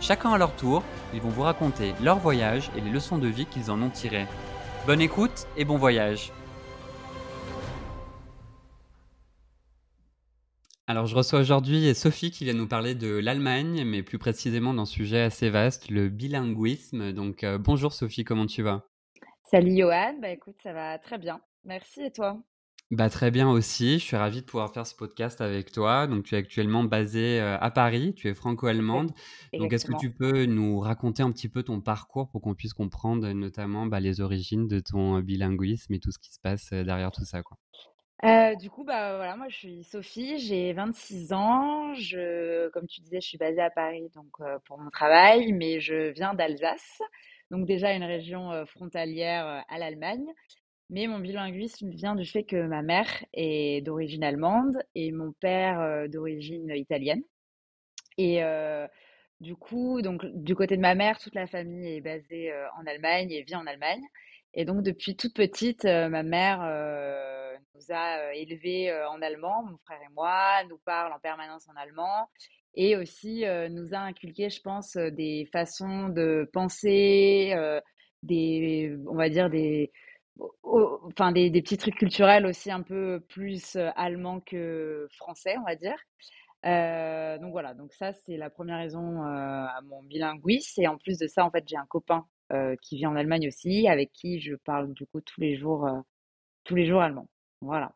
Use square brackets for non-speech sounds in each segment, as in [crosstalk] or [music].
Chacun à leur tour, ils vont vous raconter leur voyage et les leçons de vie qu'ils en ont tirées. Bonne écoute et bon voyage Alors je reçois aujourd'hui Sophie qui vient nous parler de l'Allemagne, mais plus précisément d'un sujet assez vaste, le bilinguisme. Donc euh, bonjour Sophie, comment tu vas? Salut Johan, bah écoute, ça va très bien. Merci et toi? Bah, très bien aussi, je suis ravie de pouvoir faire ce podcast avec toi. Donc, tu es actuellement basée euh, à Paris, tu es franco-allemande. Donc, est-ce que tu peux nous raconter un petit peu ton parcours pour qu'on puisse comprendre notamment bah, les origines de ton euh, bilinguisme et tout ce qui se passe euh, derrière tout ça, quoi? du coup, bah voilà, moi je suis Sophie, j'ai 26 ans. Je, comme tu disais, je suis basée à Paris donc pour mon travail, mais je viens d'Alsace, donc déjà une région frontalière à l'Allemagne. Mais mon bilinguisme vient du fait que ma mère est d'origine allemande et mon père euh, d'origine italienne. Et euh, du coup, donc, du côté de ma mère, toute la famille est basée euh, en Allemagne et vit en Allemagne. Et donc, depuis toute petite, ma mère nous a élevés en allemand, mon frère et moi, nous parle en permanence en allemand et aussi nous a inculqué, je pense, des façons de penser, des, on va dire, des, enfin des, petits trucs culturels aussi un peu plus euh, allemands que français, on va dire. Euh, donc voilà, donc ça c'est la première raison euh, à mon bilinguisme. Et en plus de ça, en fait, j'ai un copain qui vit en Allemagne aussi, avec qui je parle du coup tous les jours, tous les jours allemand. Voilà.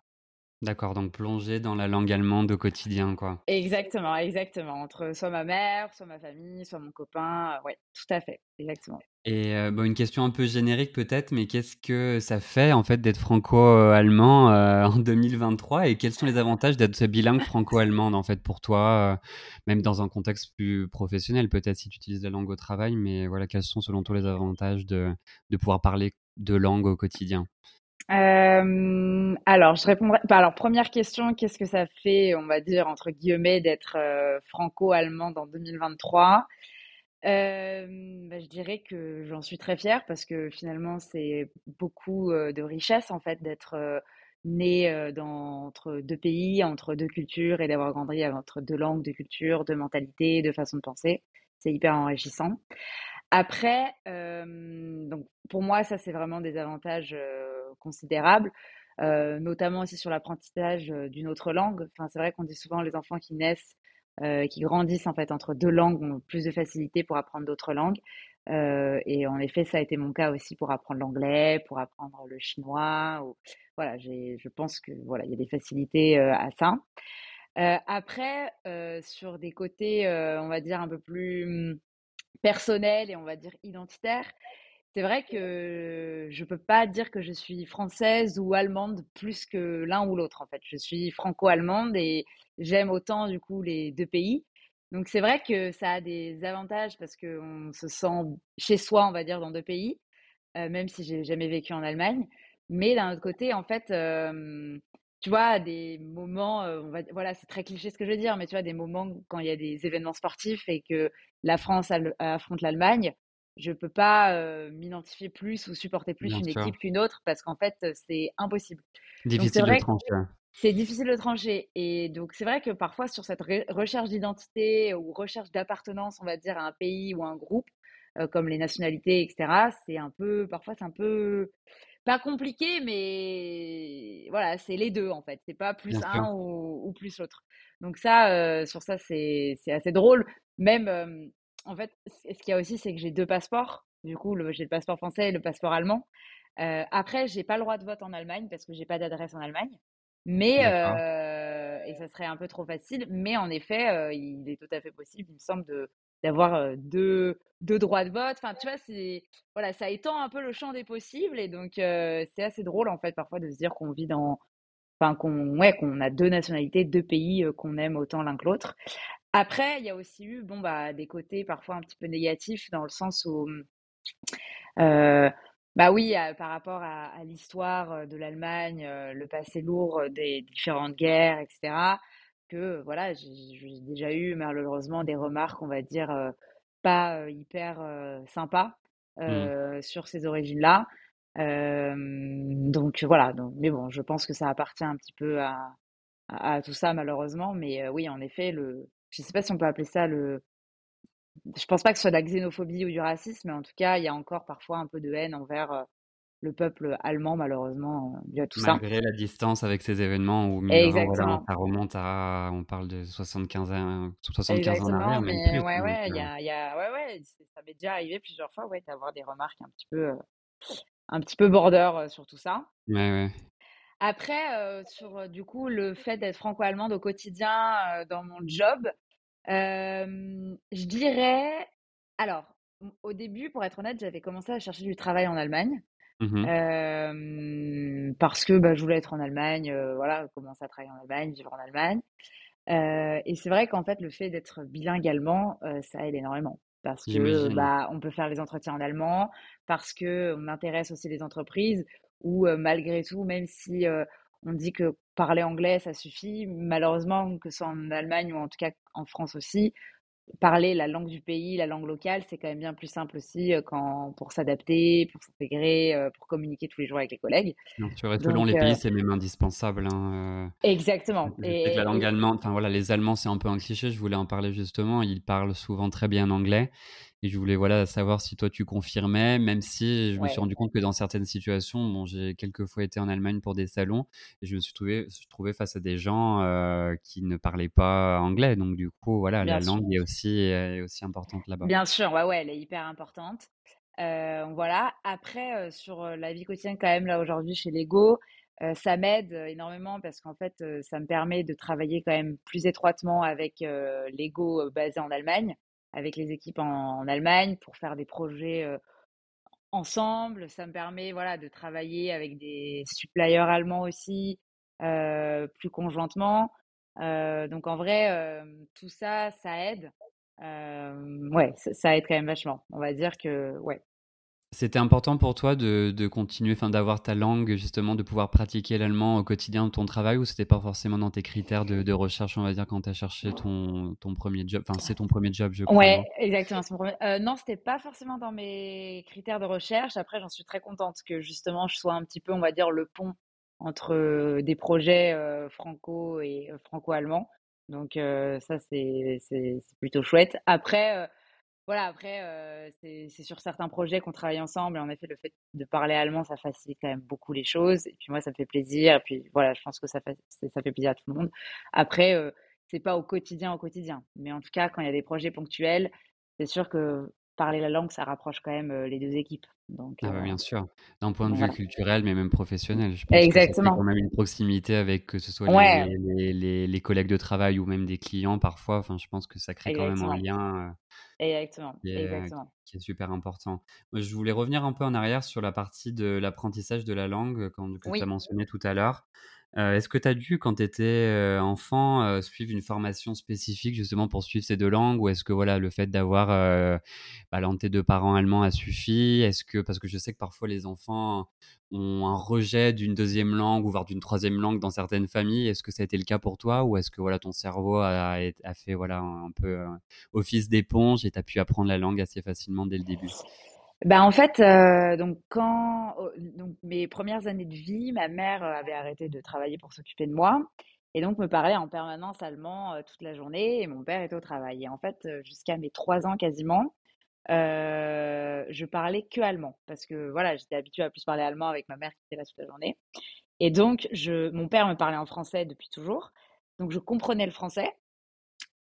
D'accord, donc plonger dans la langue allemande au quotidien, quoi. Exactement, exactement. Entre soit ma mère, soit ma famille, soit mon copain. ouais, tout à fait, exactement. Et euh, bon, une question un peu générique peut-être, mais qu'est-ce que ça fait en fait d'être franco-allemand euh, en 2023 et quels sont les avantages d'être bilingue franco-allemande en fait pour toi, euh, même dans un contexte plus professionnel peut-être si tu utilises la langue au travail, mais voilà, quels sont selon toi les avantages de, de pouvoir parler de langue au quotidien? Alors, je répondrai. Bah, alors, première question, qu'est-ce que ça fait, on va dire, entre guillemets, d'être franco-allemande en 2023 bah, je dirais que j'en suis très fière parce que finalement, c'est beaucoup de richesse en fait d'être né dans, entre deux pays, entre deux cultures et d'avoir grandi entre deux langues, deux cultures, deux mentalités, deux façons de penser. C'est hyper enrichissant. Après, donc pour moi, ça c'est vraiment des avantages considérables. notamment aussi sur l'apprentissage d'une autre langue. Enfin, c'est vrai qu'on dit souvent les enfants qui naissent qui grandissent en fait entre deux langues ont plus de facilité pour apprendre d'autres langues. Et en effet, ça a été mon cas aussi pour apprendre l'anglais, pour apprendre le chinois. Ou... Voilà, je pense que voilà, il y a des facilités à ça. après, sur des côtés, on va dire un peu plus hum, personnels et on va dire identitaires, c'est vrai que je peux pas dire que je suis française ou allemande plus que l'un ou l'autre en fait. Je suis franco-allemande et j'aime autant du coup les deux pays. Donc c'est vrai que ça a des avantages parce qu'on se sent chez soi, on va dire, dans deux pays, euh, même si j'ai jamais vécu en Allemagne. Mais d'un autre côté, en fait, tu vois, des moments, euh, voilà, c'est très cliché ce que je veux dire, mais tu vois, des moments quand il y a des événements sportifs et que la France affronte l'Allemagne, je peux pas m'identifier plus ou supporter plus une équipe qu'une autre parce qu'en fait, c'est impossible. Difficile de trancher. C'est difficile de trancher. Et donc, c'est vrai que parfois, sur cette recherche d'identité ou recherche d'appartenance, on va dire, à un pays ou à un groupe, comme les nationalités, etc., c'est un peu, parfois, c'est un peu, pas compliqué, mais voilà, c'est les deux, en fait. C'est pas plus un ou, plus l'autre. Donc, ça, sur ça, c'est assez drôle. Même, en fait, ce qu'il y a aussi, c'est que j'ai deux passeports. Du coup, j'ai le passeport français et le passeport allemand. Heu, après, j'ai pas le droit de vote en Allemagne parce que j'ai pas d'adresse en Allemagne, mais heu et ça serait un peu trop facile. Mais en effet, heu, il est tout à fait possible, il me semble, de d'avoir, heu, 2- 2 droits de vote. Enfin, tu vois, c'est voilà, ça étend un peu le champ des possibles et donc c'est assez drôle, en fait, parfois de se dire qu'on vit dans enfin qu'on ouais, qu'on a 2 nationalités, 2 pays, qu'on aime autant l'un que l'autre. Après, il y a aussi eu, bon, bah, des côtés parfois un petit peu négatifs dans le sens où, mmh, heu, bah, oui, par rapport à à l'histoire, de l'Allemagne, le passé lourd, des différentes guerres et cetera, que voilà, j'ai déjà eu malheureusement des remarques, on va dire, pas, hyper, heu, sympas, Mmh. sur ces origines-là. Donc voilà, donc mais bon, je pense que ça appartient un petit peu à à tout ça malheureusement, mais oui, en effet, le je sais pas si on peut appeler ça le je pense pas que ce soit de la xénophobie ou du racisme, mais en tout cas, il y a encore parfois un peu de haine envers, heu, le peuple allemand malheureusement, heu, dû à tout ça. Malgré la distance avec ces événements où Exactement. ça remonte à on parle de 75 ans 75 ans en arrière, mais plus, ouais, donc ouais, il y heu a il y a ouais, ouais, c'est ça m'est déjà arrivé plusieurs fois, ouais, d'avoir des remarques un petit peu, heu, un petit peu border, sur tout ça. Ouais, ouais. Après, sur, du coup, le fait d'être franco-allemande au quotidien, dans mon job, je dirais alors, au début, pour être honnête, j'avais commencé à chercher du travail en Allemagne, Mmh parce que, bah, je voulais être en Allemagne, voilà, commencer à travailler en Allemagne, vivre en Allemagne, et c'est vrai qu'en fait, le fait d'être bilingue allemand, ça aide énormément. Parce que, bah, on peut faire les entretiens en allemand, parce qu'on intéresse aussi les entreprises où, malgré tout, même si, on dit que parler anglais, ça suffit, malheureusement, que ce soit en Allemagne ou en tout cas en France aussi, parler la langue du pays, la langue locale, c'est quand même bien plus simple aussi, quand pour s'adapter, pour s'intégrer, pour communiquer tous les jours avec les collègues. Bien sûr et selon Donc les pays, c'est même indispensable, hein, exactement. La langue allemande enfin voilà, les Allemands, c'est un peu un cliché, je voulais en parler justement, ils parlent souvent très bien anglais et je voulais, voilà, savoir si toi tu confirmais, même si je me suis rendu compte que dans certaines situations, bon, j'ai quelques fois été en Allemagne pour des salons et je me suis trouvé trouvé face à des gens, qui ne parlaient pas anglais, donc du coup, voilà, la sûr. langue est aussi est aussi importante là-bas. Bien sûr, ouais, ouais, elle est hyper importante. Heu, voilà. Après, sur, la vie quotidienne quand même là aujourd'hui chez Lego, ça m'aide, énormément parce qu'en fait, ça me permet de travailler quand même plus étroitement avec, Lego, basé en Allemagne, avec les équipes en Allemagne pour faire des projets, ensemble. Ça me permet, voilà, de travailler avec des suppliers allemands aussi, plus conjointement. Donc en vrai, tout ça, ça aide. Ouais, ça ça aide quand même vachement. On va dire que ouais. C'était important pour toi de de continuer, enfin, d'avoir ta langue, justement, de pouvoir pratiquer l'allemand au quotidien de ton travail ou c'était pas forcément dans tes critères de de recherche, on va dire, quand tu as cherché ton ton 1er job? Enfin, c'est ton 1er job, je crois, Ouais, exactement, mon 1er heu, non, c'était pas forcément dans mes critères de recherche. Après, j'en suis très contente que justement je sois un petit peu, on va dire, le pont entre, heu, des projets, heu, franco et franco-allemands. Donc ça, c'est plutôt chouette. Après, voilà, après, c'est sur certains projets qu'on travaille ensemble et en effet, le fait de parler allemand, ça facilite quand même beaucoup les choses et puis moi, ça me fait plaisir et puis voilà, je pense que ça fait ça fait plaisir à tout le monde. Après, c'est pas au quotidien, au quotidien, mais en tout cas, quand il y a des projets ponctuels, c'est sûr que parler la langue, ça rapproche quand même, les 2 équipes. Donc Ah bah, bien sûr, d'un point de vue culturel, mais même professionnel. Je pense que ça fait quand Exactement. même une proximité avec, que ce soit les les Ouais, les les les collègues de travail ou même des clients parfois. Enfin, je pense que ça crée quand même un exactement, lien, exactement, qui est exactement. qui est super important. Moi, je voulais revenir un peu en arrière sur la partie de l'apprentissage de la langue, quand que tu as Oui. mentionné tout à l'heure. Heu, est-ce que tu as dû, quand tu étais, enfant, heu, suivre une formation spécifique justement pour suivre ces 2 langues? Ou est-ce que voilà, le fait d'avoir, heu, bah, l'un de tes 2 parents allemands a suffi? Est-ce que parce que je sais que parfois les enfants ont un rejet d'une 2e langue ou voire d'une 3e langue dans certaines familles. Est-ce que ça a été le cas pour toi? Ou est-ce que voilà, ton cerveau a fait voilà, un peu, office d'éponge et tu as pu apprendre la langue assez facilement dès le début? Bah, en fait, heu, donc quand au donc mes premières années de vie, ma mère, heu, avait arrêté de travailler pour s'occuper de moi et donc me parlait en permanence allemand, heu, toute la journée et mon père était au travail. Et en fait, heu, jusqu'à mes 3 ans quasiment, heu, je parlais que allemand parce que voilà, j'étais habituée à plus parler allemand avec ma mère qui était là toute la journée. Et donc je mon père me parlait en français depuis toujours, donc je comprenais le français,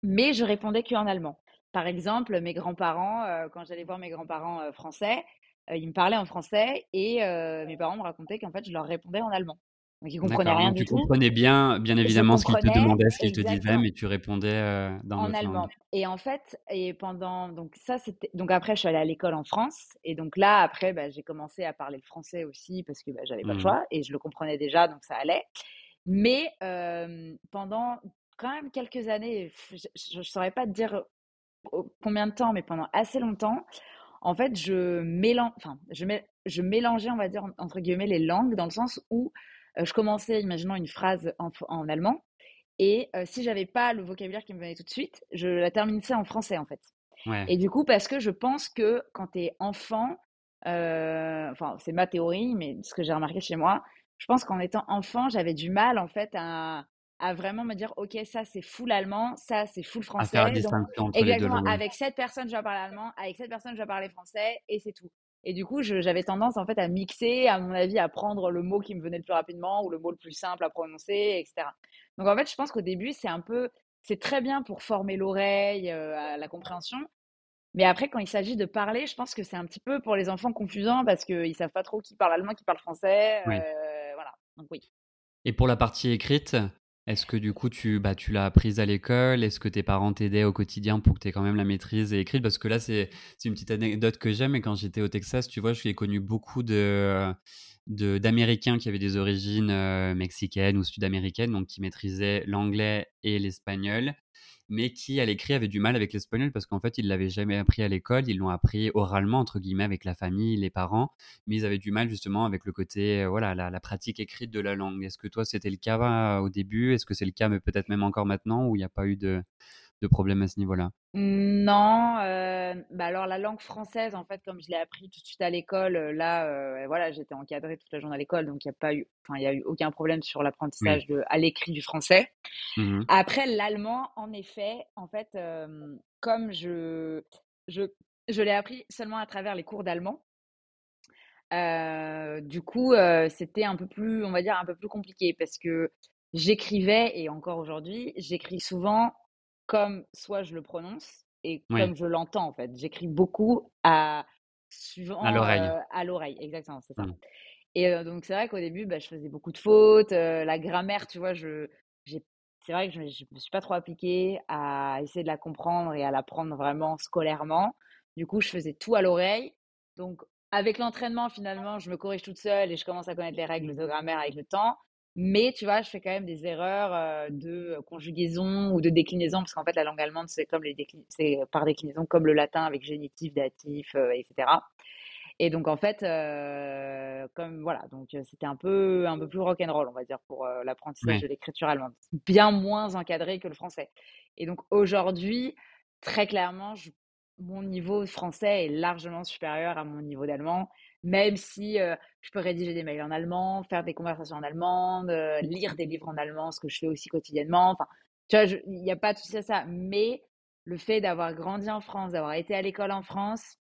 mais je répondais qu'en allemand par exemple, mes grands-parents, euh, quand j'allais voir mes grands-parents euh, français, ils me parlaient en français et mes parents me racontaient qu'en fait, je leur répondais en allemand. Donc, ils comprenaient rien donc du tu tout. comprenais bien, bien évidemment ce qu'ils te demandaient, ce qu'ils te disaient, mais tu répondais dans en langue. allemand. Et en fait, et pendant, donc ça, c'était, donc après, je suis allée à l'école en France. Et donc là, après, bah, j'ai commencé à parler le français aussi parce que bah, j'avais pas le Mhm. choix et je le comprenais déjà, donc ça allait. Mais euh, pendant quand même quelques années, je ne saurais pas te dire combien de temps, mais pendant assez longtemps, en fait, je mélange, enfin, je, mé- je mélangeais, on va dire, en- entre guillemets, les langues dans le sens où euh, je commençais, imaginons une phrase en allemand, et euh, si j'avais pas le vocabulaire qui me venait tout de suite, je la terminais en français, en fait. Ouais, Et du coup, parce que je pense que quand tu es enfant, euh, enfin, c'est ma théorie, mais ce que j'ai remarqué chez moi, je pense qu'en étant enfant, j'avais du mal, en fait, à, à vraiment me dire, OK, ça, c'est full allemand, ça, c'est full à faire la français. Donc, distinction entre les deux exactement, avec cette personne, je vais parler allemand, avec cette personne, je vais parler français, et c'est tout. Et du coup, j'avais tendance, en fait, à mixer, à mon avis, à prendre le mot qui me venait le plus rapidement ou le mot le plus simple à prononcer, etc. Donc, en fait, je pense qu'au début, c'est un peu, c'est très bien pour former l'oreille, euh, à la compréhension. Mais après, quand il s'agit de parler, je pense que c'est un petit peu pour les enfants confusant parce qu'ils savent pas trop qui parle allemand, qui parle français. Oui. euh, voilà. Donc oui. Et pour la partie écrite, est-ce que du coup tu, bah, tu l'as apprise à l'école? Est-ce que tes parents t'aidaient au quotidien pour que tu aies quand même la maîtrise et écrite? Parce que là, c'est une petite anecdote que j'aime. Et quand j'étais au Texas, tu vois, j'ai connu beaucoup de- d'Américains qui avaient des origines euh, mexicaines ou sud-américaines, donc qui maîtrisaient l'anglais et l'espagnol, mais qui à l'écrit avaient du mal avec l'espagnol parce qu'en fait ils l'avaient jamais appris à l'école, ils l'ont appris oralement entre guillemets avec la famille, les parents, mais ils avaient du mal justement avec le côté euh, voilà la, la pratique écrite de la langue. Est-ce que toi c'était le cas euh, au début? Est-ce que c'est le cas mais peut-être même encore maintenant où il n'y a pas eu de, de problème à ce niveau-là? Non, euh, bah alors la langue française, en fait, comme je l'ai appris tout de suite à l'école, euh, là, euh, voilà, j'étais encadrée toute la journée à l'école, donc il n'y a pas eu, enfin, il y a eu aucun problème sur Oui. l'apprentissage de, à l'écrit du français. Mhm. Après, l'allemand, en effet, en fait, euh, comme je, je, je l'ai appris seulement à travers les cours d'allemand, du coup, c'était un peu plus, on va dire, un peu plus compliqué parce que j'écrivais et encore aujourd'hui, j'écris souvent comme soit je le prononce et Oui, comme je l'entends, en fait. J'écris beaucoup à à suivant, l'oreille. heu, à l'oreille, exactement, c'est ça Mhm. et donc c'est vrai qu'au début, bah, je faisais beaucoup de fautes, la grammaire, tu vois, je j'ai c'est vrai que je je me suis pas trop appliquée à essayer de la comprendre et à l'apprendre vraiment scolairement. Du coup, je faisais tout à l'oreille. Donc avec l'entraînement, finalement, je me corrige toute seule et je commence à connaître les règles de grammaire avec le temps. Mais tu vois, je fais quand même des erreurs, heu, de conjugaison ou de déclinaison parce qu'en fait, la langue allemande, c'est comme les c'est par déclinaison comme le latin avec génitif, datif, heu et cetera. Et donc en fait, heu, comme voilà, donc c'était un peu un peu plus rock'n'roll, on va dire, pour, l'apprentissage Oui. de l'écriture allemande. Bien moins encadré que le français. Et donc aujourd'hui, très clairement, je mon niveau français est largement supérieur à mon niveau d'allemand, même si, je peux rédiger des mails en allemand, faire des conversations en allemand, heu, lire des livres en allemand, ce que je fais aussi quotidiennement. Enfin, tu vois, je il y a pas de souci à ça. Mais le fait d'avoir grandi en France, d'avoir été à l'école en France,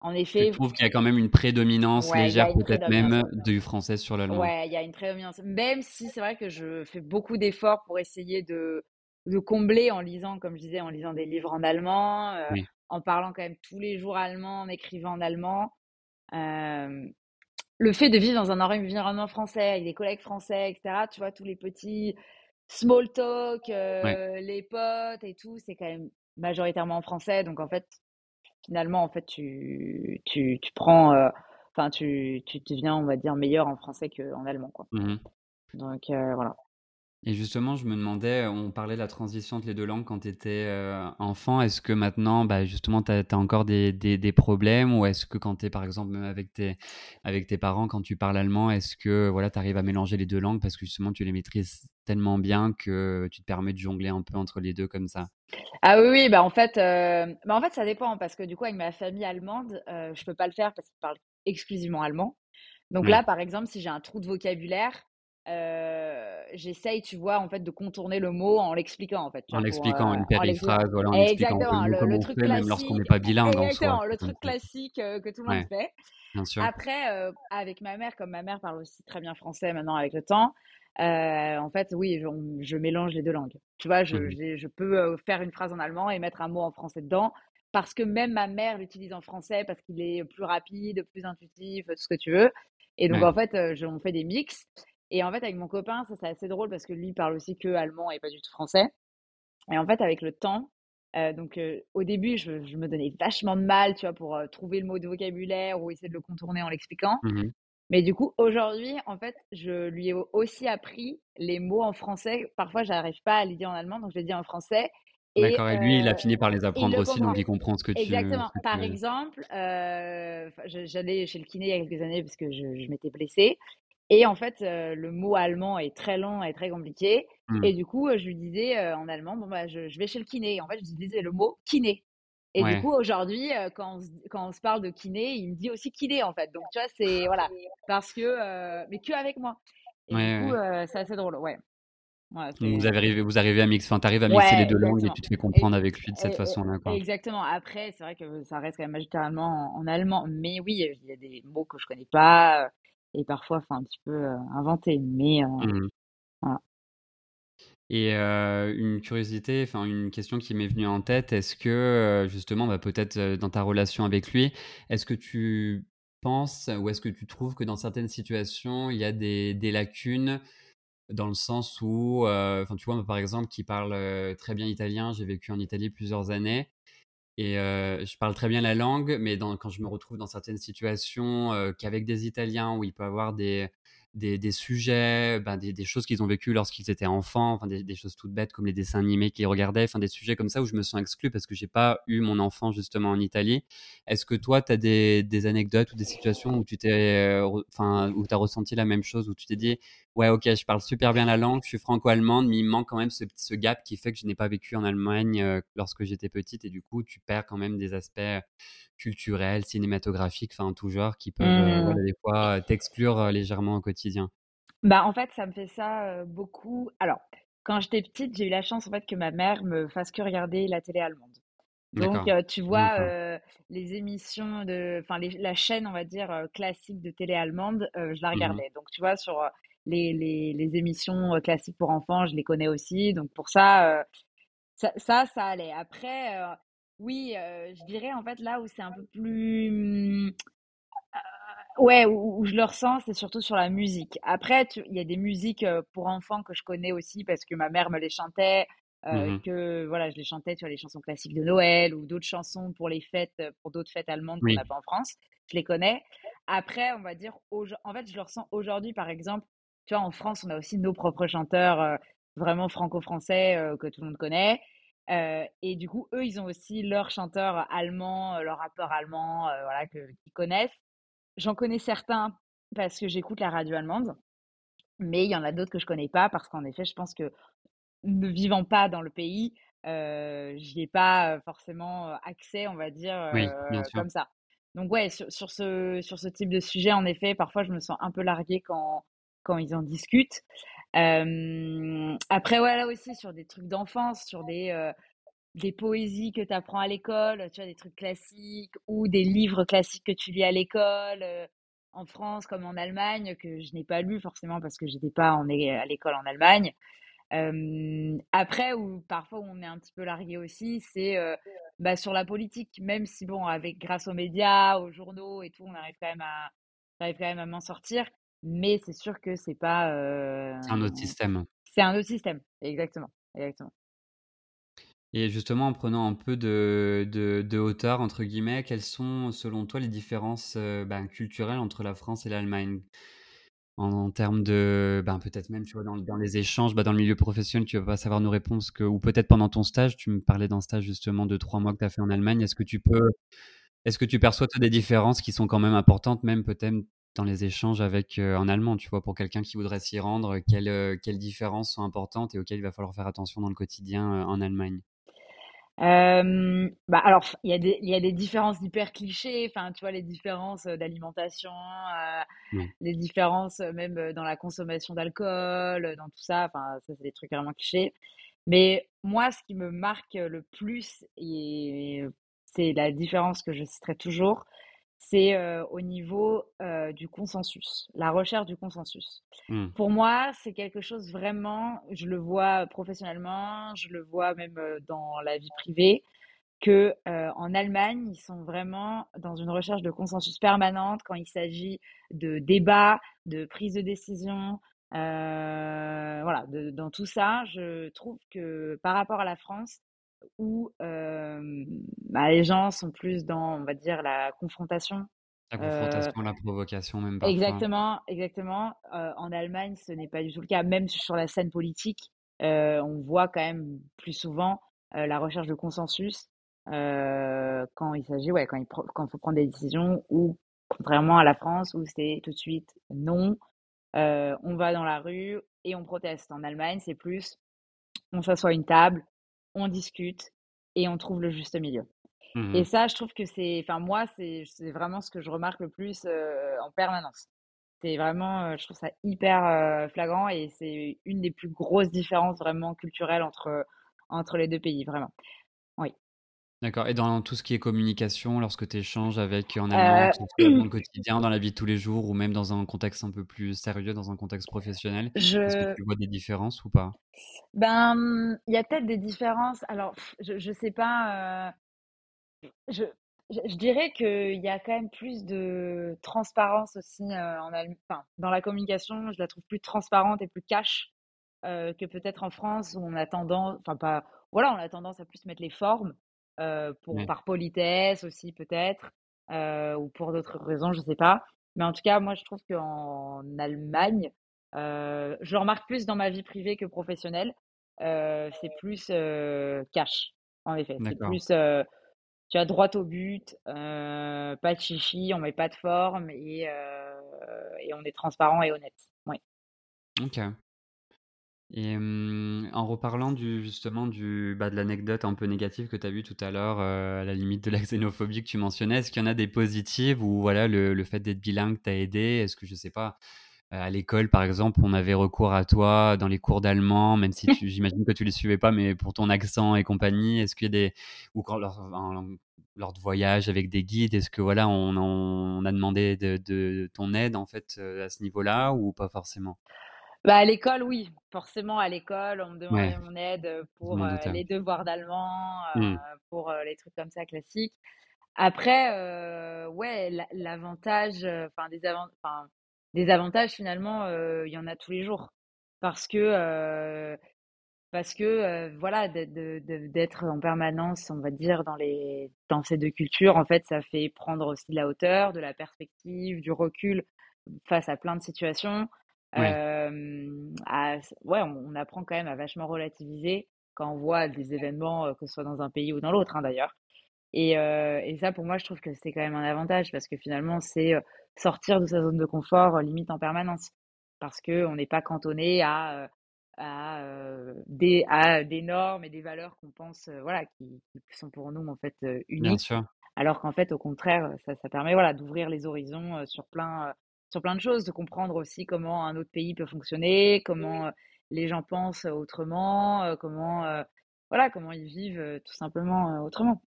en effet, trouves qu'il y a quand même une prédominance Ouais, légère une peut-être même du français sur l'allemand? Ouais, il y a une prédominance. Même si c'est vrai que je fais beaucoup d'efforts pour essayer de, de combler en lisant, comme je disais, en lisant des livres en allemand, euh, Oui. en parlant quand même tous les jours allemand, en écrivant en allemand. Euh, le fait de vivre dans un environnement français, avec des collègues français, etc., tu vois, tous les petits small talk, Ouais. euh, les potes et tout, c'est quand même majoritairement en français. Donc en fait, finalement, en fait, tu, tu, tu prends, euh, enfin, tu, tu deviens, on va dire, meilleur en français qu'en allemand, quoi. Mmh Donc, euh, voilà. Et justement, je me demandais, on parlait de la transition entre les 2 langues quand tu étais, heu, enfant. Est-ce que maintenant, bah, justement, tu as encore des des des problèmes? Ou est-ce que quand tu es, par exemple, même avec tes avec tes parents, quand tu parles allemand, est-ce que, voilà, tu arrives à mélanger les 2 langues parce que justement tu les maîtrises tellement bien que tu te permets de jongler un peu entre les 2 comme ça? Ah oui, oui, bah en fait, euh, bah en fait, ça dépend parce que du coup, avec ma famille allemande, euh, je peux pas le faire parce qu'ils parlent exclusivement allemand. Donc là, Oui. par exemple, si j'ai un trou de vocabulaire, j'essaye, tu vois, en fait, de contourner le mot en l'expliquant, en fait, tu En l'expliquant, une périphrase, voilà, en expliquant un peu exactement, le le on truc fait, même lorsqu'on n'est classique pas bilingue en soi, exactement, le truc classique, heu, que tout le monde Ouais, fait. bien sûr. Après, avec ma mère, comme ma mère parle aussi très bien français maintenant avec le temps, en fait, oui, on je mélange les 2 langues. Tu vois, je Mmh je peux, faire une phrase en allemand et mettre un mot en français dedans, parce que même ma mère l'utilise en français parce qu'il est plus rapide, plus intuitif, tout ce que tu veux et donc Ouais, en fait, je on fait des mix et en fait, avec mon copain, ça, c'est assez drôle parce que lui parle aussi que allemand et pas du tout français. Et en fait, avec le temps, donc au début, je je me donnais vachement de mal, tu vois, pour, trouver le mot de vocabulaire ou essayer de le contourner en l'expliquant. Mmh mais du coup, aujourd'hui, en fait, je lui ai aussi appris les mots en français. Parfois, j'arrive pas à les dire en allemand, donc je les dis en français D'accord et lui, il a fini par les apprendre aussi, donc il comprend ce que tu Exactement. que Par exemple, j'allais chez le kiné il y a quelques années parce que je je m'étais blessée et en fait, heu, le mot allemand est très long et très compliqué Mmh. et du coup, heu, je lui disais, heu, en allemand: «Bon, bah, je je vais chez le kiné» en fait, je disais le mot kiné et du Ouais, coup, aujourd'hui, heu, quand on se quand on se parle de kiné, il me dit aussi kiné, en fait. Donc tu vois, c'est voilà, parce que, mais qu'avec moi ouais, et du coup, ouais. c'est assez drôle, ouais. Ouais, vous arrivé vous arrivez à mix enfin, tu arrives à mixer les ouais, 2 langues et tu te fais et comprendre avec lui de cette et façon-là, exactement. Après, c'est vrai que ça reste quand même majoritairement en en allemand, mais oui, il y a des mots que je connais pas, et parfois, un petit peu, heu, inventer, mais heu, Mmh voilà. Et une curiosité, enfin une question qui m'est venue en tête, est-ce que, justement, bah, peut-être, dans ta relation avec lui, est-ce que tu penses ou est-ce que tu trouves que dans certaines situations, il y a des des lacunes? Dans le sens où, enfin, tu vois, moi, par exemple, qui parle, très bien italien, j'ai vécu en Italie plusieurs années et heu, je parle très bien la langue, mais quand je me retrouve dans certaines situations, heu, qu'avec des Italiens où il peut avoir des des des sujets, ben, des des choses qu'ils ont vécues lorsqu'ils étaient enfants, enfin des des choses toutes bêtes comme les dessins animés qu'ils regardaient, enfin des sujets comme ça où je me sens exclu parce que j'ai pas eu mon enfant justement en Italie. Est-ce que toi, tu as des des anecdotes ou des situations où tu t'es, re enfin, où as ressenti la même chose, où tu t'es dit: «Ouais, OK, je parle super bien la langue, je suis franco-allemande, mais il manque quand même ce ce gap qui fait que je n'ai pas vécu en Allemagne, heu, lorsque j'étais petite» et du coup, tu perds quand même des aspects, heu, culturels, cinématographiques, enfin en tout genre qui peuvent, Mmh voilà, des fois, t'exclure, légèrement au quotidien. Bah, en fait, ça me fait ça, beaucoup alors, quand j'étais petite, j'ai eu la chance, en fait, que ma mère me fasse que regarder la télé allemande. Donc, tu Bon vois, les émissions de enfin, la chaîne, on va dire, classique de télé allemande, je la Mmh mh. regardais. Donc, tu vois, sur, les les les émissions, classiques pour enfants, je les connais aussi. Donc pour ça, ça ça, ça allait. Après, oui, je dirais, en fait, là où c'est un peu plus, mmh Ouais, où où je le ressens, c'est surtout sur la musique. Après, il y a des musiques, heu, pour enfants que je connais aussi parce que ma mère me les chantait, heu, Mmh que voilà, je les chantais, tu vois, les chansons classiques de Noël ou d'autres chansons pour les fêtes, heu, pour d'autres fêtes allemandes qu'on n'a pas en France. Je les connais. Après, on va dire en fait, je le ressens aujourd'hui, par exemple, tu vois, en France, on a aussi nos propres chanteurs, vraiment franco-français, que tout le monde connaît, et du coup, eux, ils ont aussi leurs chanteurs allemands, leurs rappeurs allemands, voilà, qu'ils connaissent. J'en connais certains parce que j'écoute la radio allemande, mais il y en a d'autres que je connais pas parce qu'en effet, je pense que ne vivant pas dans le pays, heu, j'y ai pas, heu, forcément, heu, accès, on va dire, Oui, sûr. comme ça. Donc ouais, sur sur ce sur ce type de sujet, en effet, parfois, je me sens un peu larguée quand quand ils en discutent. Après, ouais, là aussi, sur des trucs d'enfance, sur des, des poésies que tu apprends à l'école, tu vois, des trucs classiques ou des livres classiques que tu lis à l'école, heu, en France comme en Allemagne, que je n'ai pas lu forcément parce que j'étais pas en à l'école en Allemagne. Après où parfois on est un petit peu largué aussi, c'est, heu, bah, sur la politique, même si bon, avec grâce aux médias, aux journaux et tout, on arrive quand même à j'arrive quand même à m'en sortir, mais c'est sûr que c'est pas, C'est un autre système. c'est un autre système. Exactement, exactement. Et justement, en prenant un peu de de «hauteur» entre guillemets, quelles sont selon toi les différences, heu, ben, culturelles entre la France et l'Allemagne? En termes de, ben, peut-être même, tu vois, dans les échanges, bah, dans le milieu professionnel, tu vas pas savoir nous répondre parce que ou peut-être pendant ton stage, tu me parlais d'un stage justement de 3 mois que tu as fait en Allemagne. Est-ce que tu peux est-ce que tu perçois toi des différences qui sont quand même importantes, même peut-être dans les échanges avec, en allemand, tu vois? Pour quelqu'un qui voudrait s'y rendre, quelles, heu, quelles différences sont importantes et auxquelles il va falloir faire attention dans le quotidien, en Allemagne? Hem, bah, alors, il y a des il y a des différences hyper clichés, enfin, tu vois, les différences, heu, d'alimentation, heu, Ouais. les différences, même, dans la consommation d'alcool, dans tout ça, enfin, ça, c'est des trucs vraiment clichés. Mais moi, ce qui me marque, le plus et c'est la différence que je citerai toujours, c'est, au niveau, du consensus, la recherche du consensus. Mmh. Pour moi, c'est quelque chose vraiment je le vois professionnellement, je le vois même, dans la vie privée, que, en Allemagne, ils sont vraiment dans une recherche de consensus permanente quand il s'agit de débats, de prise de décision, voilà, de dans tout ça, je trouve que par rapport à la France où, bah, les gens sont plus dans, on va dire, la confrontation, La confrontation, la provocation même parfois. exactement, exactement, en Allemagne, ce n'est pas du tout le cas. Même sur la scène politique, on voit quand même plus souvent, la recherche de consensus, quand il s'agit ouais, quand il quand faut prendre des décisions ou contrairement à la France où c'est tout de suite non, on va dans la rue et on proteste. En Allemagne, c'est plus on s'assoit à une table, on discute et on trouve le juste milieu. Mmh Et ça, je trouve que c'est enfin moi, c'est vraiment ce que je remarque le plus, en permanence. C'est vraiment, je trouve ça hyper, flagrant et c'est une des plus grosses différences vraiment culturelles entre, entre les 2 pays, vraiment. D'accord et dans tout ce qui est communication, lorsque tu échanges avec en allemand, soit dans le [clears throat] quotidien, dans la vie de tous les jours ou même dans un contexte un peu plus sérieux, dans un contexte professionnel, est-ce que tu vois des différences ou pas? ben, il y a peut-être des différences. Alors, je je sais pas, heu, je je je dirais qu'il y a quand même plus de transparence aussi, heu, en Allem enfin, dans la communication, je la trouve plus transparente et plus cash. que peut-être en France où on a tendance enfin pas voilà, on a tendance à plus mettre les formes, heu, pour par politesse aussi peut-être, heu, ou pour d'autres raisons, je sais pas. Mais en tout cas, moi je trouve qu'en Allemagne, heu, je le remarque plus dans ma vie privée que professionnelle, c'est plus, cash, en effet. C'est plus, tu vas droit au but, pas de chichi, on met pas de forme et et on est transparent et honnête. Oui. OK et hem, en reparlant du justement du bah, de l'anecdote un peu négative que tu as vue tout à l'heure, heu, à la limite de la xénophobie que tu mentionnais, est-ce qu'il y en a des positives où voilà le fait d'être bilingue t'a aidé? Est-ce que je sais pas, à l'école, par exemple, on avait recours à toi dans les cours d'allemand, même si j'imagine que tu les suivais pas, mais pour ton accent et compagnie, est-ce qu'il y a des ou lors lors de voyages avec des guides, est-ce que voilà, on a demandé de de ton aide, en fait, heu, à ce niveau-là ou pas forcément? Bah, à l'école, oui. Forcément, à l'école, on me Ouais, demandait mon aide, pour, les devoirs d'allemand, Mmh, pour, les trucs comme ça classiques. Après, ouais, l'a l'avantage, enfin des avan enfin des avantages finalement, il y en a tous les jours. Parce que, parce que, voilà, d'être en permanence, on va dire, dans les dans ces 2 cultures, en fait, ça fait prendre aussi de la hauteur, de la perspective, du recul face à plein de situations. Ouais, à on on apprend quand même à vachement relativiser quand on voit des événements, que ce soit dans un pays ou dans l'autre, hein, d'ailleurs. Et et ça, pour moi, je trouve que c'est quand même un avantage parce que finalement, c'est, sortir de sa zone de confort, limite en permanence. Parce qu'on n'est pas cantonné à, à, des à des normes et des valeurs qu'on pense, voilà, qui qui sont pour nous, en fait, heu, bien uniques. sûr. Alors qu'en fait, au contraire, ça ça permet, voilà, d'ouvrir les horizons, sur plein, sur plein de choses, de comprendre aussi comment un autre pays peut fonctionner, comment, heu, les gens pensent autrement, comment, voilà, comment ils vivent, tout simplement, autrement.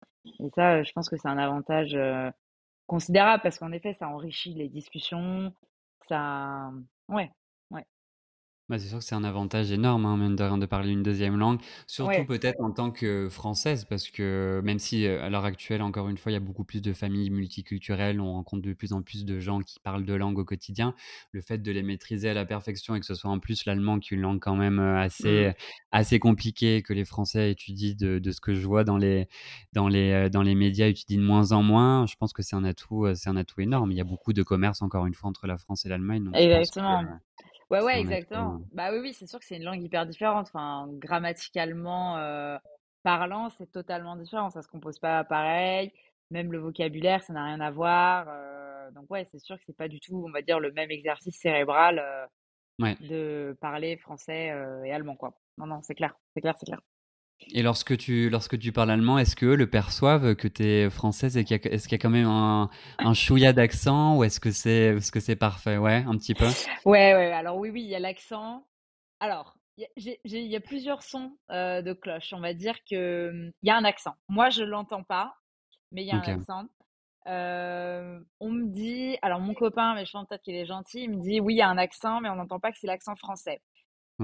Et ça, je pense que c'est un avantage, considérable parce qu'en effet, ça enrichit les discussions, ça ouais, ouais, Bah, c'est sûr que c'est un avantage énorme, hein, mine de rien, de parler une deuxième langue. Surtout ouais, peut-être en tant que française, parce que même si, heu, à l'heure actuelle, encore une fois, il y a beaucoup plus de familles multiculturelles, on rencontre de plus en plus de gens qui parlent 2 langues au quotidien. Le fait de les maîtriser à la perfection et que ce soit en plus l'allemand qui est une langue quand même, heu, mmh, assez assez compliquée, que les Français étudient de de ce que je vois dans les dans les, dans les médias, étudient de moins en moins. Je pense que c'est un atout, c'est un atout énorme. Il y a beaucoup de commerce, encore une fois, entre la France et l'Allemagne, donc je pense que, exactement. Ouais, ouais, exactement. Bah, oui, oui, c'est sûr que c'est une langue hyper différente. Enfin, grammaticalement, heu, parlant, c'est totalement différent. Ça se compose pas pareil. Même le vocabulaire, ça n'a rien à voir. Heu, donc ouais, c'est sûr que c'est pas du tout, on va dire, le même exercice cérébral, ouais. de parler français, et allemand, quoi. Non, non, c'est clair, c'est clair, c'est clair. Et lorsque tu, lorsque tu parles allemand, est-ce qu'eux le perçoivent que tu es française et qu'il y a, est-ce qu'il y a quand même un, un chouïa d'accent ou est-ce que c'est, est-ce que c'est parfait? Ouais, un petit peu. Ouais, ouais, alors oui, oui, il y a l'accent. Alors, il y, a- plusieurs sons euh, de cloche. On va dire que hum, il y a un accent. Moi, je l'entends pas, mais il y a un accent. Euh, on me dit, alors mon copain, mais je pense peut-être qu'il est gentil, il me dit oui, il y a un accent, mais on n'entend pas que c'est l'accent français.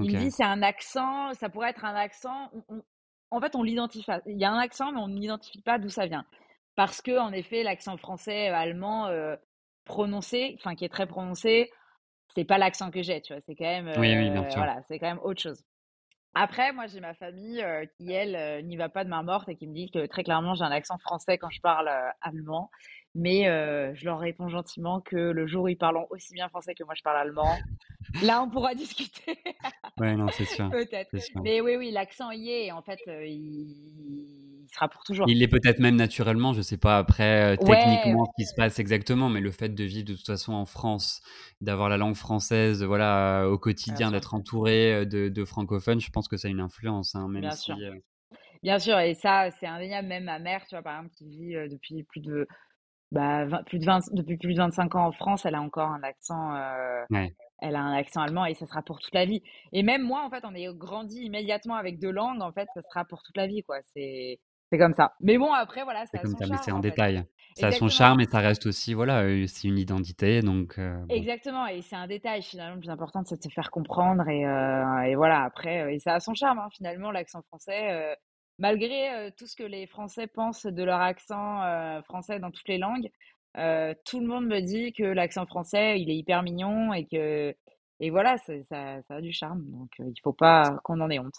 Il me dit c'est un accent, ça pourrait être un accent. on- on- en fait, on l'identifie. pas. Il y a un accent, mais on n'identifie pas d'où ça vient. Parce que, en effet, l'accent français, allemand euh, prononcé, enfin qui est très prononcé, c'est pas l'accent que j'ai, tu vois. C'est quand même, Oui, oui, bien euh, sûr. voilà, c'est quand même autre chose. Après, moi, j'ai ma famille euh, qui, elle, n'y va pas de main morte et qui me dit que très clairement, j'ai un accent français quand je parle allemand. Mais je leur réponds gentiment que le jour où ils parlent aussi bien français que moi, je parle allemand, là, on pourra [laughs] discuter. Ouais, non, c'est sûr, Peut-être. Mais oui, oui, l'accent y est. En fait, euh, il... il sera pour toujours. Il l'est peut-être même naturellement, je sais pas après euh, Ouais, techniquement ce qui se passe exactement, mais le fait de vivre de toute façon en France, d'avoir la langue française, voilà, euh, au quotidien, d'être entouré euh, de, de francophones, je pense que ça a une influence, hein, même bien sûr. si. Bien sûr, et ça, c'est indéniable. Même ma mère, tu vois, par exemple, qui vit depuis plus de, bah, 20 plus de 20, depuis plus de 25 ans en France, elle a encore un accent, euh, Ouais, elle a un accent allemand et ça sera pour toute la vie. Et même moi, en fait, on est grandi immédiatement avec deux langues, en fait, ça sera pour toute la vie, quoi. C'est, c'est comme ça. Mais bon, après, voilà, c'est ça a comme son ça, mais c'est charme, un fait. détail. Ça a son charme et ça reste aussi, voilà, c'est une identité, donc euh, bon. Exactement, et c'est un détail finalement le plus important, c'est de se faire comprendre et, euh, et voilà, après, et ça a son charme hein, finalement, l'accent français, euh, malgré tout ce que les Français pensent de leur accent français dans toutes les langues, euh, tout le monde me dit que l'accent français, il est hyper mignon et que, et voilà, ça, ça a du charme, donc euh, il faut pas qu'on en ait honte.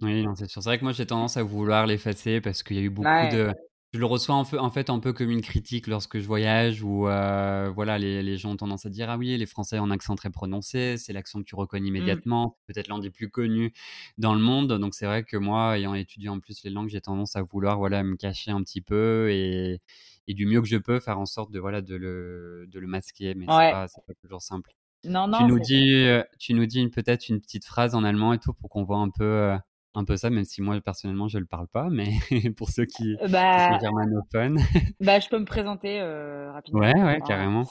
Oui, c'est sûr. C'est vrai que moi, j'ai tendance à vouloir l'effacer parce qu'il y a eu beaucoup Ouais, de. Je le reçois en fait, un peu comme une critique lorsque je voyage où euh, voilà, les, les gens ont tendance à dire Ah oui, les Français ont un accent très prononcé, c'est l'accent que tu reconnais Mm. immédiatement, peut-être l'un des plus connus dans le monde. Donc c'est vrai que moi, ayant étudié en plus les langues, j'ai tendance à vouloir voilà, me cacher un petit peu et, et du mieux que je peux faire en sorte de, voilà, de, le, de le masquer, mais c'est ouais, pas, c'est pas toujours simple. non, Tu nous dis, tu nous dis peut-être une petite phrase en allemand et tout pour qu'on voit un peu, un peu ça, même si moi personnellement je le parle pas, mais [laughs] pour ceux qui Euh, qui sont Bah, germanophones. [laughs] bah, je peux me présenter euh, Ouais, rapidement. ouais, Enfin, carrément.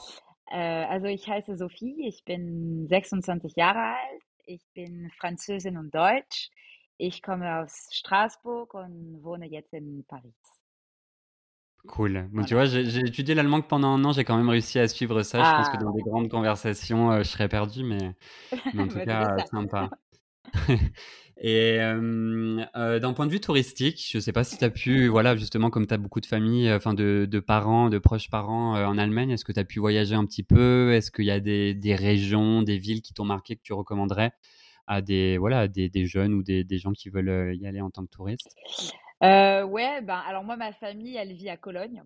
Äh, also ich heiße Sophie, ich bin 26 Jahre alt, ich bin Französin und Deutsch. Ich komme aus Straßburg und wohne jetzt in Paris. Cool. Bon, tu vois, j'ai étudié l'allemand que pendant un an, j'ai quand même réussi à suivre ça. Je pense que Ah, dans des grandes conversations, heu, je serais perdu, mais [laughs] mais en tout cas, sympa. [laughs] [laughs] Et heu, d'un point de vue touristique, je sais pas si tu as pu, voilà, justement, comme tu as beaucoup de familles, heu, enfin de de parents, de proches parents, en Allemagne, est-ce que tu as pu voyager un petit peu? Est-ce qu'il y a des des régions, des villes qui t'ont marqué, que tu recommanderais à des voilà, à des des jeunes ou des des gens qui veulent, y aller en tant que touristes? Euh, ouais, ben alors moi, ma famille, elle vit à Cologne.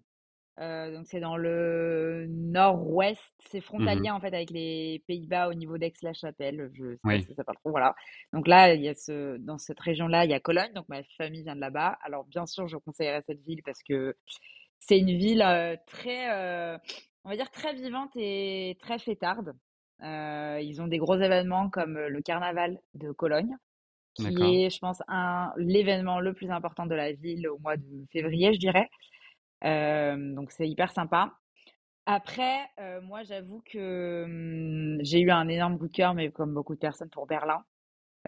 Euh, donc c'est dans le nord-ouest, c'est Mmh frontalier en fait avec les Pays-Bas au niveau d'Aix-la-Chapelle. Je sais pas Oui, si ça parle trop, voilà. Donc là, il y a ce, dans cette région-là, il y a Cologne. Donc ma famille vient de là-bas. Alors bien sûr, je conseillerais cette ville parce que C'est une ville euh, très, euh, on va dire très vivante et très fêtarde. Ils ont des gros événements comme le carnaval de Cologne, qui est, je pense, un, l'événement le plus important de la ville au mois de février, je dirais. Euh, donc c'est hyper sympa. Après, euh, moi, j'avoue que hum, j'ai eu un énorme coup de cœur, mais comme beaucoup de personnes, pour Berlin.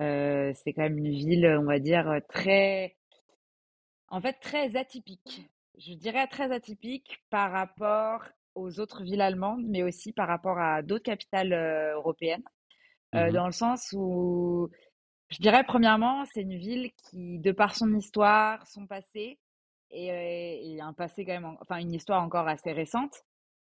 Euh, c'est quand même une ville, on va dire, très, en fait, très atypique. Je dirais très atypique par rapport aux autres villes allemandes, mais aussi par rapport à d'autres capitales européennes, Mmh dans le sens où, je dirais, premièrement, c'est une ville qui, de par son histoire, son passé, et, euh, et un passé quand même, en- enfin une histoire encore assez récente,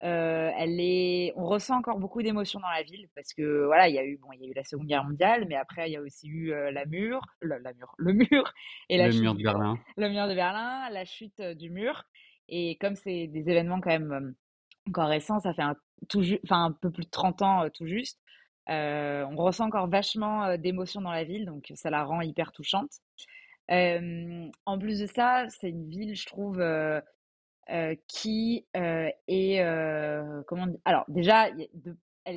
euh, elle est, on ressent encore beaucoup d'émotions dans la ville parce que voilà, il y a eu bon, il y a eu la Seconde Guerre mondiale, mais après il y a aussi eu euh, la mur, la, la mur, le mur [laughs] et la Le chute mur de Berlin. le mur de Berlin, la chute euh, du mur. Et comme c'est des événements quand même encore récents, ça fait un, tout ju- enfin, un peu plus de 30 ans tout juste, euh, on ressent encore vachement d'émotions dans la ville, donc ça la rend hyper touchante. Euh, en plus de ça, c'est une ville, je trouve, euh, qui est... comment Alors déjà,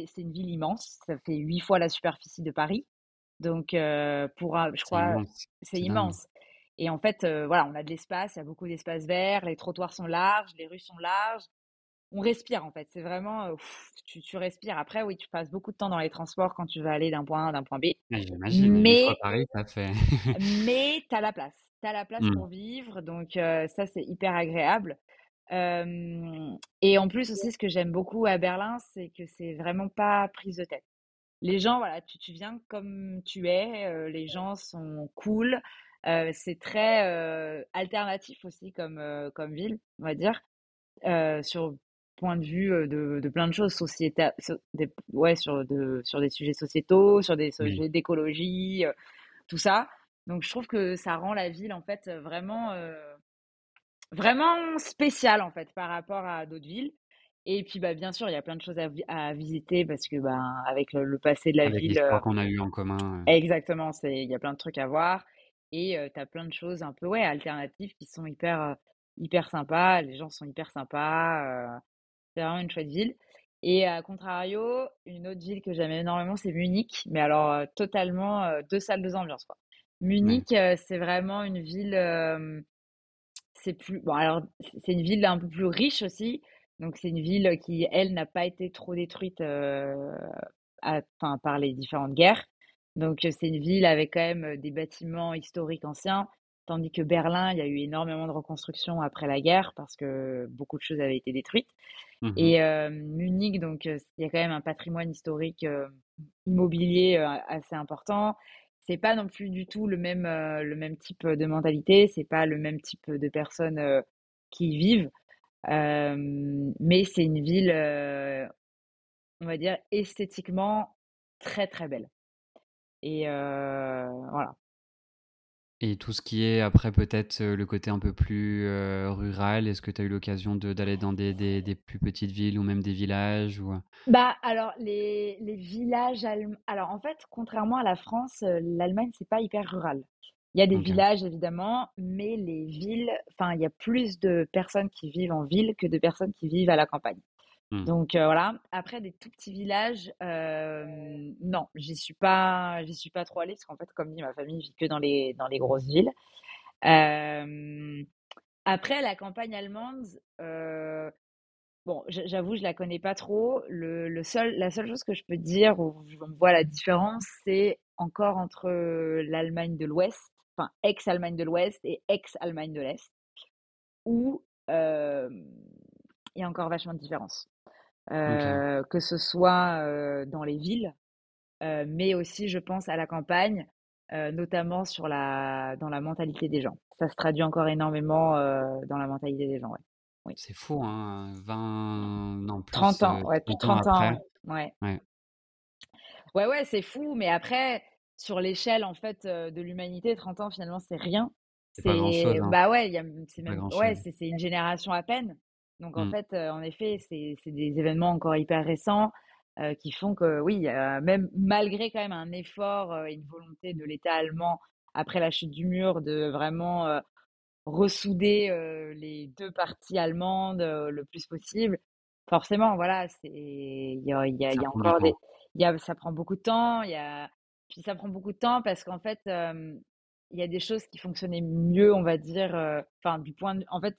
c'est une ville immense, ça fait huit fois la superficie de Paris. Donc, pour un- je crois, c'est immense. Et en fait, voilà, on a de l'espace, il y a beaucoup d'espace vert, les trottoirs sont larges, les rues sont larges. On respire en fait, c'est vraiment, tu, tu, respires. Après, oui, tu passes beaucoup de temps dans les transports quand tu vas aller d'un point A à d'un point B. J'imagine, mais, Paris, ça fait. [laughs] mais tu as la place, tu as la place mmh. pour vivre, donc ça, c'est hyper agréable. et en plus aussi, ce que j'aime beaucoup à Berlin, c'est que c'est vraiment pas prise de tête. Les gens, voilà, tu, tu viens comme tu es, les gens sont cool, c'est très alternatif aussi comme, comme ville, on va dire, sur point de vue de, de plein de choses, société, sur des, ouais, sur, de, sur des sujets sociétaux, sur des sujets d'écologie, tout ça. Donc je trouve que ça rend la ville en fait vraiment, vraiment spéciale en fait par rapport à d'autres villes. Et puis, bah, bien sûr, il y a plein de choses à, à visiter parce que, bah, avec le, passé de la avec ville. qu'on a eu en commun. Exactement, il y a plein de trucs à voir. Et tu as plein de choses un peu ouais, alternatives qui sont hyper, hyper sympas. Les gens sont hyper sympas. C'est vraiment une chouette ville. Et à contrario, une autre ville que j'aime énormément, c'est Munich. Mais alors, totalement deux salles, deux ambiances. Quoi. Munich, c'est vraiment une ville. c'est plus. Bon, alors, c'est une ville un peu plus riche aussi. Donc, c'est une ville qui, elle, n'a pas été trop détruite à, par les différentes guerres. Donc, c'est une ville avec quand même des bâtiments historiques anciens, tandis que Berlin, il y a eu énormément de reconstruction après la guerre parce que beaucoup de choses avaient été détruites. Mmh Et Munich, donc, il y a quand même un patrimoine historique immobilier assez important. C'est pas non plus du tout le même, le même type de mentalité, c'est pas le même type de personnes qui y vivent. mais c'est une ville, on va dire, esthétiquement très très belle. Et voilà. Et tout ce qui est après peut-être le côté un peu plus rural, est-ce que tu as eu l'occasion d'aller dans des, des, des, plus petites villes ou même des villages ou... Bah alors les, les villages alors en fait contrairement à la France, l'Allemagne c'est pas hyper rural. Il y a des villages évidemment, mais les villes, enfin il y a plus de personnes qui vivent en ville que de personnes qui vivent à la campagne. Mmh. Donc voilà. Après des tout petits villages, non, j'y suis pas, j'y suis pas trop allée parce qu'en fait, comme dit, ma famille vit que dans les dans les grosses villes. après la campagne allemande, bon, j'avoue, je la connais pas trop. Le, le, seul, la seule chose que je peux dire où on voit la différence, c'est encore entre l'Allemagne de l'Ouest, enfin ex-Allemagne de l'Ouest et ex-Allemagne de l'Est, où il y a encore vachement de différence. Euh, que ce soit dans les villes, mais aussi, je pense, à la campagne, notamment sur la, dans la mentalité des gens. Ça se traduit encore énormément dans la mentalité des gens. Ouais. Oui. C'est fou, hein, 20, non, plus, 30 ans, ouais, 30 ans, ouais. ouais. Ouais, ouais, c'est fou, mais après, sur l'échelle en fait de l'humanité, 30 ans finalement c'est rien. C'est hein. bah ouais, c'est même ouais, c'est une génération à peine. Donc en mmh. fait, en effet, c'est des événements encore hyper récents qui font que oui, même malgré quand même un effort et une volonté de l'État allemand après la chute du mur de vraiment ressouder les deux parties allemandes le plus possible, forcément, voilà, il y a, y a, y a encore des, y a, ça prend beaucoup de temps, il y a, puis ça prend beaucoup de temps parce qu'en fait, il y a des choses qui fonctionnaient mieux, on va dire, enfin du point de, en fait,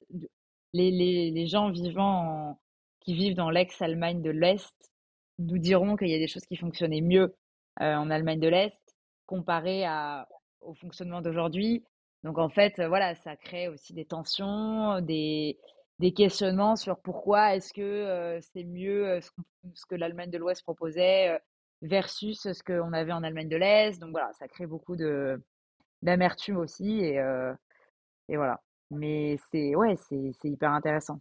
les, les, gens vivant qui vivent dans l'ex-Allemagne de l'Est nous diront qu'il y a des choses qui fonctionnaient mieux euh, en Allemagne de l'Est comparé à, au fonctionnement d'aujourd'hui. Donc en fait, euh, voilà, ça crée aussi des tensions, des, des questionnements sur pourquoi est-ce que euh, c'est mieux ce, que l'Allemagne de l'Ouest proposait versus ce qu'on avait en Allemagne de l'Est. Donc voilà, ça crée beaucoup d'amertume aussi et, et voilà. Mais c'est ouais, c'est hyper intéressant.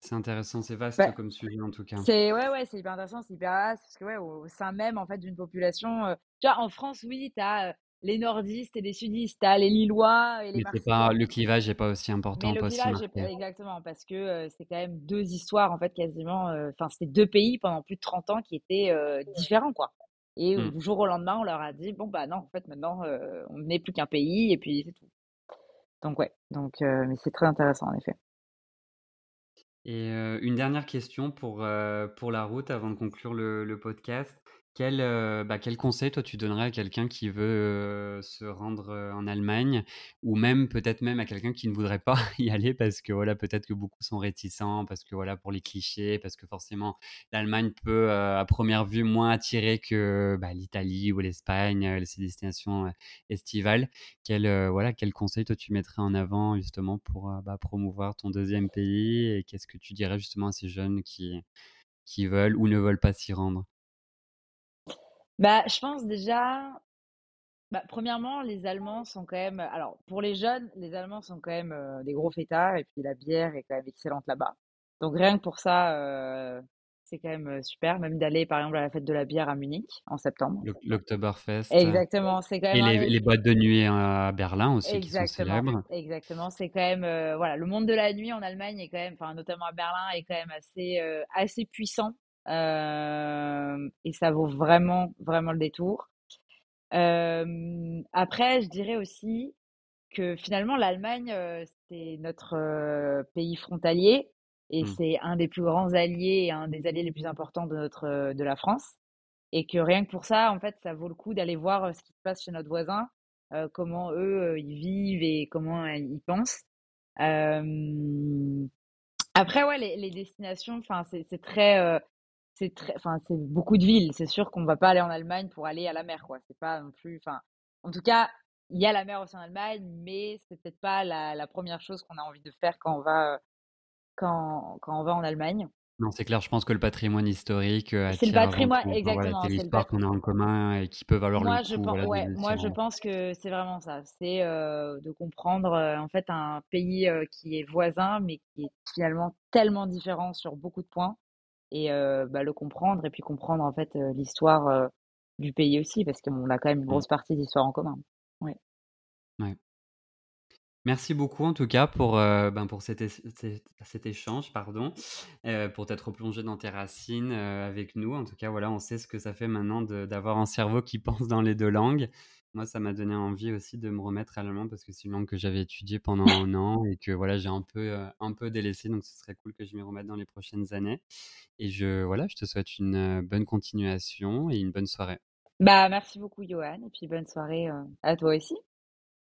C'est intéressant, c'est vaste comme sujet en tout cas. C'est ouais, ouais, c'est hyper intéressant, c'est hyper vaste parce que ouais, au, sein même en fait d'une population, euh, tu vois, en France, oui, tu as euh, les nordistes et les sudistes, tu as les Lillois et les Mais pas le clivage n'est pas aussi important, Mais le clivage exactement parce que euh, c'est quand même deux histoires en fait quasiment, enfin c'était deux pays pendant plus de 30 ans qui étaient différents quoi. Et mmh. du jour au lendemain, on leur a dit bon bah non, en fait maintenant on n'est plus qu'un pays et puis c'est tout. Donc ouais, mais c'est très intéressant en effet. Et une dernière question pour, la route avant de conclure le podcast. Quel, euh, bah, quel conseil toi tu donnerais à quelqu'un qui veut euh, se rendre euh, en Allemagne ou même peut-être même à quelqu'un qui ne voudrait pas [laughs] y aller parce que voilà peut-être que beaucoup sont réticents parce que voilà pour les clichés parce que forcément l'Allemagne peut à première vue moins attirer que bah, l'Italie ou l'Espagne ces destinations estivales. Quel voilà quel conseil toi tu mettrais en avant justement pour bah, promouvoir ton deuxième pays et qu'est-ce que tu dirais justement à ces jeunes qui qui veulent ou ne veulent pas s'y rendre? Bah, je pense déjà, bah, premièrement, les Allemands sont quand même, alors pour les jeunes, les Allemands sont quand même euh, des gros fêtards et puis la bière est quand même excellente là-bas. Donc rien que pour ça, euh, c'est quand même super, même d'aller par exemple à la fête de la bière à Munich en septembre. L'Oktoberfest. Exactement, c'est quand même. Et les, les, boîtes de nuit à Berlin aussi qui sont célèbres. Exactement, c'est quand même voilà, le monde de la nuit en Allemagne est quand même, enfin notamment à Berlin, est quand même assez assez puissant euh, et ça vaut vraiment, vraiment le détour. Euh, après, je dirais aussi que finalement, l'Allemagne, euh, c'est notre pays frontalier et mmh. c'est un des plus grands alliés et un des alliés les plus importants de, notre, de la France. Et que rien que pour ça, en fait, ça vaut le coup d'aller voir ce qui se passe chez notre voisin, comment eux, ils vivent et comment ils pensent. Après, ouais, les, les destinations, enfin, c'est très, c'est très, enfin, c'est beaucoup de villes. C'est sûr qu'on va pas aller en Allemagne pour aller à la mer, quoi. C'est pas non plus, enfin, en tout cas, il y a la mer aussi en Allemagne, mais c'est peut-être pas la, première chose qu'on a envie de faire quand on va, quand, quand on va en Allemagne. Non, c'est clair, je pense que le patrimoine historique euh, C'est le patrimoine, exactement. c'est l'histoire qu'on a en commun et qui peut valoir moi, le je. Pense, ouais, moi, je pense que c'est vraiment ça. C'est euh, de comprendre, euh, en fait, un pays qui est voisin, mais qui est finalement tellement différent sur beaucoup de points et bah, le comprendre et puis comprendre en fait l'histoire du pays aussi parce qu'on a quand même une mmh. grosse partie d'histoire en commun. Ouais. ouais. Merci beaucoup en tout cas pour, ben pour cet, échange, pardon, pour t'être plongé dans tes racines avec nous. En tout cas, voilà, on sait ce que ça fait maintenant d'avoir un cerveau qui [laughs] pense dans les deux langues. Moi, ça m'a donné envie aussi de me remettre à l'allemand parce que c'est une langue que j'avais étudiée pendant un an et que voilà, j'ai un peu, euh, un peu délaissé. Donc, ce serait cool que je m'y remette dans les prochaines années. Et je, voilà, je te souhaite une euh, bonne continuation et une bonne soirée. Bah, merci beaucoup, Johan. Et puis, bonne soirée euh, à toi aussi.